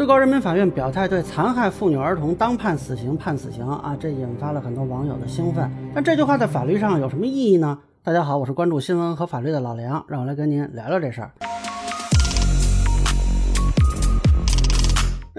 最高人民法院表态对残害妇女儿童当判死刑判死刑啊，这引发了很多网友的兴奋。但这句话在法律上有什么意义呢？大家好，我是关注新闻和法律的老梁，让我来跟您聊聊这事儿。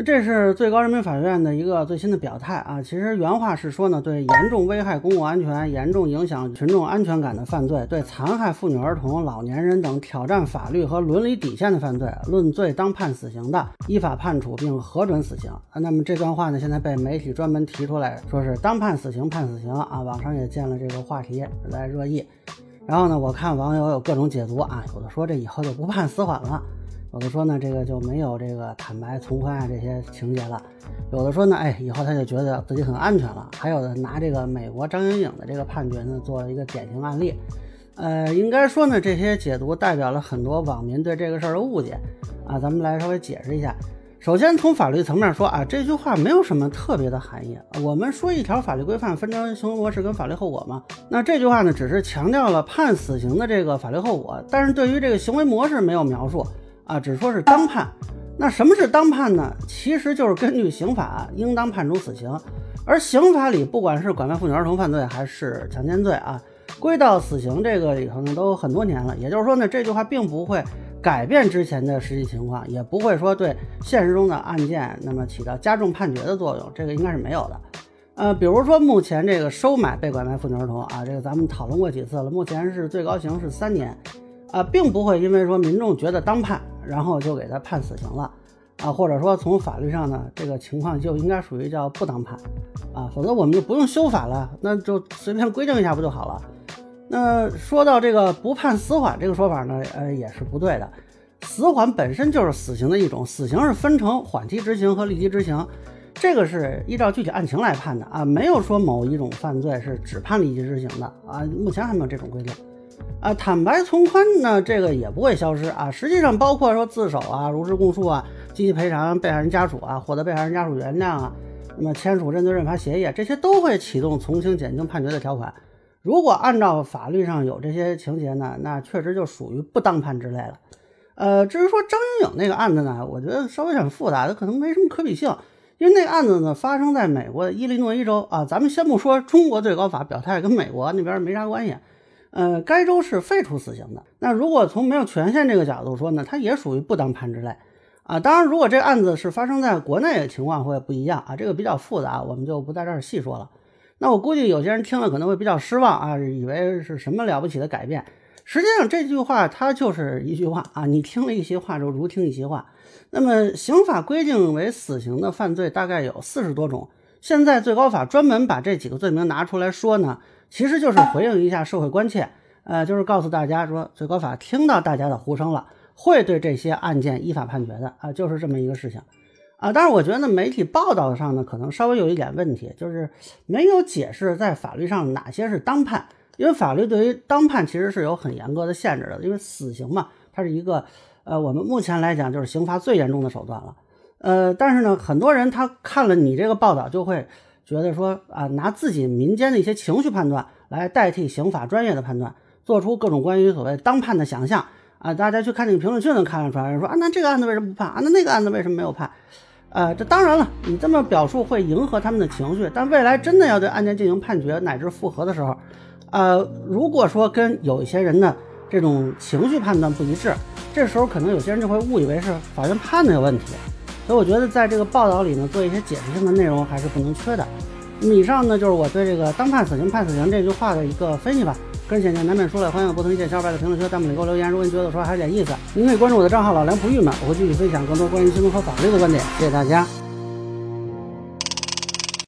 这是最高人民法院的一个最新的表态啊。其实原话是说呢，对严重危害公共安全、严重影响群众安全感的犯罪，对残害妇女儿童、老年人等挑战法律和伦理底线的犯罪，论罪当判死刑的，依法判处并核准死刑。啊，那么这段话呢，现在被媒体专门提出来说是当判死刑判死刑啊，网上也建了这个话题来热议。然后呢，我看网友有各种解读啊，有的说这以后就不判死缓了。有的说呢，这个就没有这个坦白从宽啊这些情节了；有的说呢，哎，以后他就觉得自己很安全了；还有的拿这个美国张莹颖的这个判决呢，做了一个典型案例。呃，应该说呢，这些解读代表了很多网民对这个事儿的误解啊。咱们来稍微解释一下。首先从法律层面说啊，这句话没有什么特别的含义。我们说一条法律规范分成行为模式跟法律后果嘛，那这句话呢，只是强调了判死刑的这个法律后果，但是对于这个行为模式没有描述。啊，只说是当判，那什么是当判呢？其实就是根据刑法应当判处死刑，而刑法里不管是拐卖妇女儿童犯罪还是强奸罪啊，归到死刑这个里头呢，都很多年了。也就是说呢，这句话并不会改变之前的实际情况，也不会说对现实中的案件那么起到加重判决的作用，这个应该是没有的。呃，比如说目前这个收买被拐卖妇女儿童啊，这个咱们讨论过几次了，目前是最高刑是三年。啊，并不会因为说民众觉得当判，然后就给他判死刑了，啊，或者说从法律上呢，这个情况就应该属于叫不当判，啊，否则我们就不用修法了，那就随便规定一下不就好了？那说到这个不判死缓这个说法呢，呃，也是不对的，死缓本身就是死刑的一种，死刑是分成缓期执行和立即执行，这个是依照具体案情来判的啊，没有说某一种犯罪是只判立即执行的啊，目前还没有这种规定。啊，坦白从宽呢，这个也不会消失啊。实际上，包括说自首啊、如实供述啊、积极赔偿被害人家属啊、获得被害人家属原谅啊，那么签署认罪认罚协议，这些都会启动从轻减轻判决的条款。如果按照法律上有这些情节呢，那确实就属于不当判之类了。呃，至于说张莹颖那个案子呢，我觉得稍微很复杂，它可能没什么可比性，因为那个案子呢发生在美国的伊利诺伊州啊。咱们先不说中国最高法表态跟美国那边没啥关系。呃，该州是废除死刑的。那如果从没有权限这个角度说呢，它也属于不当判之类啊。当然，如果这案子是发生在国内，情况会不一样啊。这个比较复杂，我们就不在这儿细说了。那我估计有些人听了可能会比较失望啊，以为是什么了不起的改变。实际上这句话它就是一句话啊，你听了一席话就如听一席话。那么刑法规定为死刑的犯罪大概有四十多种，现在最高法专门把这几个罪名拿出来说呢。其实就是回应一下社会关切，呃，就是告诉大家说，最高法听到大家的呼声了，会对这些案件依法判决的啊，就是这么一个事情啊。但是我觉得媒体报道上呢，可能稍微有一点问题，就是没有解释在法律上哪些是当判，因为法律对于当判其实是有很严格的限制的，因为死刑嘛，它是一个呃，我们目前来讲就是刑罚最严重的手段了，呃，但是呢，很多人他看了你这个报道就会。觉得说啊，拿自己民间的一些情绪判断来代替刑法专业的判断，做出各种关于所谓当判的想象啊，大家去看那个评论区能看得出来，说啊，那这个案子为什么不判啊？那那个案子为什么没有判？呃，这当然了，你这么表述会迎合他们的情绪，但未来真的要对案件进行判决乃至复核的时候，呃，如果说跟有一些人的这种情绪判断不一致，这时候可能有些人就会误以为是法院判的有问题。所以我觉得在这个报道里呢，做一些解释性的内容还是不能缺的。那么以上呢，就是我对这个“当判死刑判死刑”这句话的一个分析吧。个人浅难免说了，欢迎不同意见小伙伴在评论区、弹幕里给我留言。如果你觉得说还有点意思，您可以关注我的账号“老梁不郁闷”，我会继续分享更多关于新闻和法律的观点。谢谢大家。